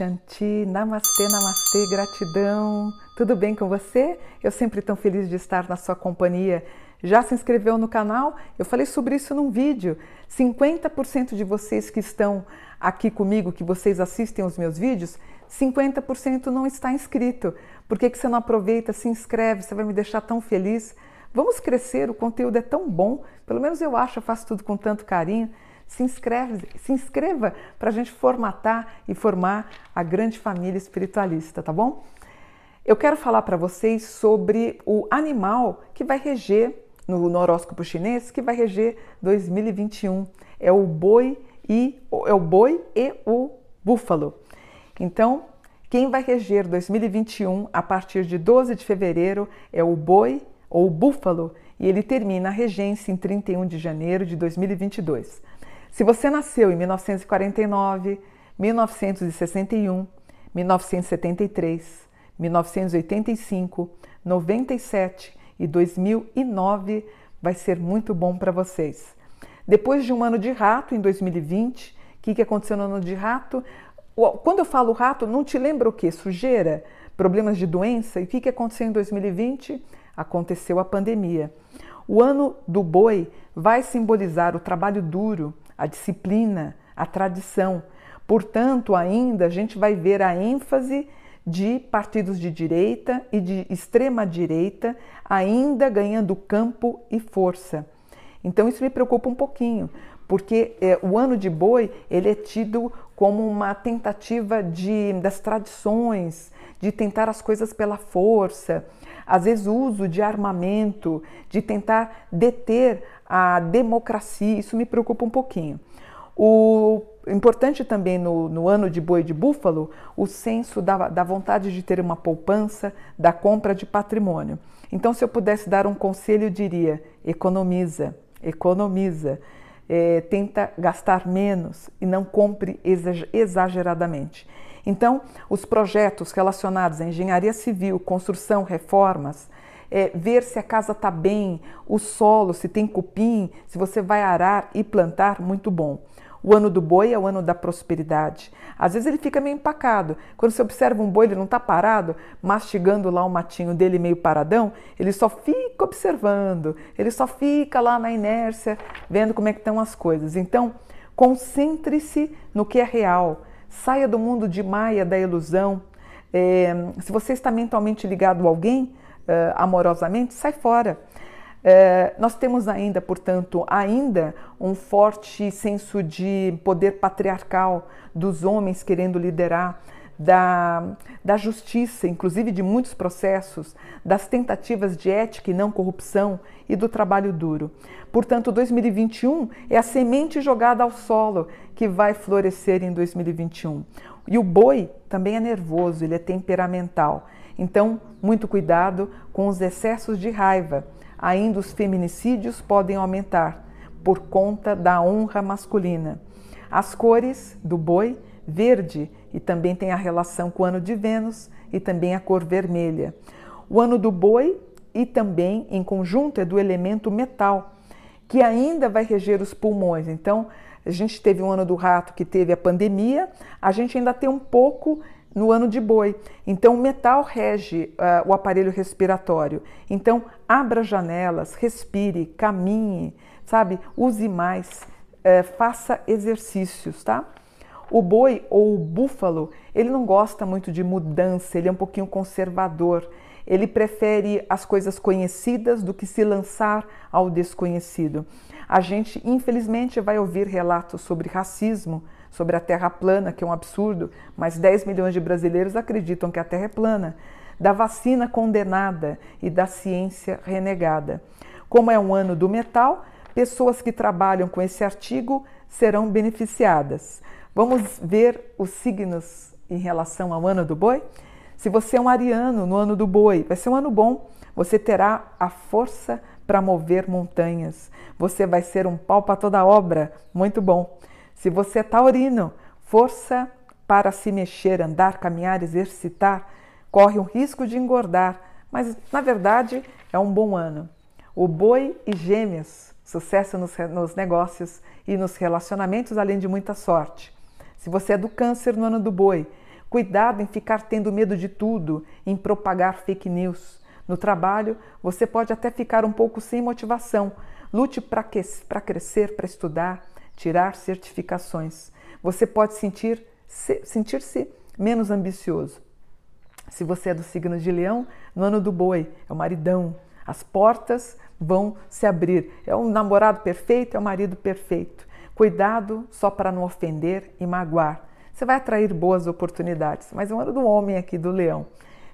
Shanti, Namastê, Namastê, gratidão. Tudo bem com você? Eu sempre tão feliz de estar na sua companhia. Já se inscreveu no canal? Eu falei sobre isso num vídeo. 50% de vocês que estão aqui comigo, que vocês assistem os meus vídeos, 50% não está inscrito. Por que, que você não aproveita, se inscreve? Você vai me deixar tão feliz. Vamos crescer, o conteúdo é tão bom. Pelo menos eu acho, eu faço tudo com tanto carinho se inscreve, se inscreva para a gente formatar e formar a grande família espiritualista, tá bom? Eu quero falar para vocês sobre o animal que vai reger no, horóscopo chinês, que vai reger 2021. É o boi e é o boi e o búfalo. Então, quem vai reger 2021 a partir de 12 de fevereiro é o boi ou o búfalo e ele termina a regência em 31 de janeiro de 2022. Se você nasceu em 1949, 1961, 1973, 1985, 97 e 2009, vai ser muito bom para vocês. Depois de um ano de rato, em 2020, o que, que aconteceu no ano de rato? Quando eu falo rato, não te lembra o que? Sujeira? Problemas de doença? E o que, que aconteceu em 2020? Aconteceu a pandemia. O ano do boi vai simbolizar o trabalho duro, a disciplina, a tradição. Portanto, ainda a gente vai ver a ênfase de partidos de direita e de extrema direita ainda ganhando campo e força. Então isso me preocupa um pouquinho, porque é, o ano de boi ele é tido como uma tentativa de das tradições, de tentar as coisas pela força, às vezes o uso de armamento, de tentar deter a democracia, isso me preocupa um pouquinho. O importante também no, no ano de boi de búfalo, o senso da, da vontade de ter uma poupança, da compra de patrimônio. Então, se eu pudesse dar um conselho, eu diria: economiza, economiza. É, tenta gastar menos e não compre exageradamente. Então, os projetos relacionados à engenharia civil, construção, reformas, é, ver se a casa está bem, o solo, se tem cupim, se você vai arar e plantar, muito bom. O ano do boi é o ano da prosperidade. Às vezes ele fica meio empacado. Quando você observa um boi, ele não está parado, mastigando lá o matinho dele meio paradão, ele só fica observando, ele só fica lá na inércia, vendo como é que estão as coisas. Então, concentre-se no que é real. Saia do mundo de maia, da ilusão. É, se você está mentalmente ligado a alguém, uh, amorosamente, sai fora. Uh, nós temos ainda, portanto, ainda um forte senso de poder patriarcal dos homens querendo liderar, da, da justiça, inclusive de muitos processos, das tentativas de ética e não corrupção e do trabalho duro. Portanto, 2021 é a semente jogada ao solo que vai florescer em 2021. E o boi também é nervoso, ele é temperamental. Então, muito cuidado com os excessos de raiva. Ainda os feminicídios podem aumentar por conta da honra masculina. As cores do boi, verde, e também tem a relação com o ano de Vênus e também a cor vermelha. O ano do boi e também em conjunto é do elemento metal, que ainda vai reger os pulmões. Então, a gente teve um ano do rato que teve a pandemia, a gente ainda tem um pouco no ano de boi. Então, o metal rege uh, o aparelho respiratório. Então, abra janelas, respire, caminhe, sabe? Use mais, uh, faça exercícios, tá? O boi ou o búfalo, ele não gosta muito de mudança, ele é um pouquinho conservador. Ele prefere as coisas conhecidas do que se lançar ao desconhecido. A gente, infelizmente, vai ouvir relatos sobre racismo, sobre a Terra plana, que é um absurdo, mas 10 milhões de brasileiros acreditam que a Terra é plana, da vacina condenada e da ciência renegada. Como é um ano do metal, pessoas que trabalham com esse artigo serão beneficiadas. Vamos ver os signos em relação ao ano do boi? Se você é um ariano no ano do boi, vai ser um ano bom. Você terá a força para mover montanhas. Você vai ser um pau para toda obra. Muito bom. Se você é taurino, força para se mexer, andar, caminhar, exercitar, corre o risco de engordar, mas na verdade é um bom ano. O boi e gêmeos, sucesso nos, nos negócios e nos relacionamentos, além de muita sorte. Se você é do câncer no ano do boi, Cuidado em ficar tendo medo de tudo, em propagar fake news. No trabalho, você pode até ficar um pouco sem motivação. Lute para crescer, para estudar, tirar certificações. Você pode sentir sentir-se menos ambicioso. Se você é do signo de Leão, no ano do boi, é o maridão. As portas vão se abrir. É o namorado perfeito, é o marido perfeito. Cuidado só para não ofender e magoar. Você vai atrair boas oportunidades, mas é o ano do homem aqui, do leão.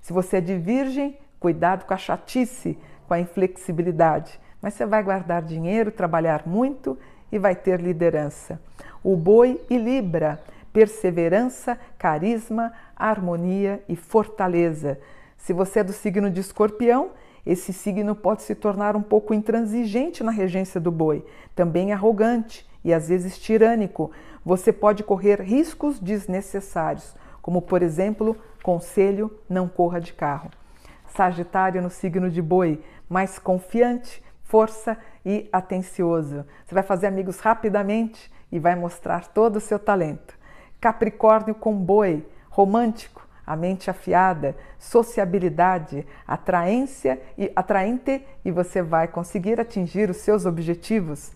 Se você é de virgem, cuidado com a chatice, com a inflexibilidade. Mas você vai guardar dinheiro, trabalhar muito e vai ter liderança. O boi e Libra, perseverança, carisma, harmonia e fortaleza. Se você é do signo de escorpião, esse signo pode se tornar um pouco intransigente na regência do boi, também arrogante e às vezes tirânico. Você pode correr riscos desnecessários, como por exemplo, conselho: não corra de carro. Sagitário no signo de boi, mais confiante, força e atencioso. Você vai fazer amigos rapidamente e vai mostrar todo o seu talento. Capricórnio com boi, romântico, a mente afiada, sociabilidade, atraência e atraente e você vai conseguir atingir os seus objetivos.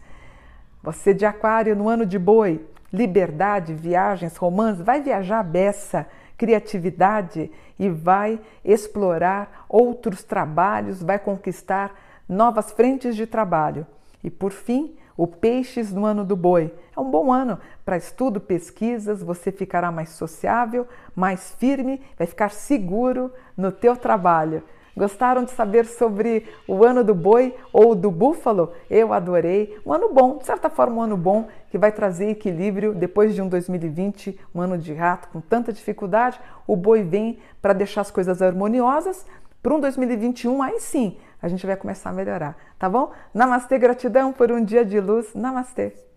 Você de aquário no ano de boi, liberdade, viagens, romance, vai viajar beça, criatividade e vai explorar outros trabalhos, vai conquistar novas frentes de trabalho. E por fim, o Peixes no ano do boi. É um bom ano para estudo, pesquisas, você ficará mais sociável, mais firme, vai ficar seguro no teu trabalho. Gostaram de saber sobre o ano do boi ou do búfalo? Eu adorei. Um ano bom, de certa forma, um ano bom que vai trazer equilíbrio depois de um 2020, um ano de rato com tanta dificuldade. O boi vem para deixar as coisas harmoniosas. Para um 2021, aí sim, a gente vai começar a melhorar, tá bom? Namastê, gratidão por um dia de luz. Namastê.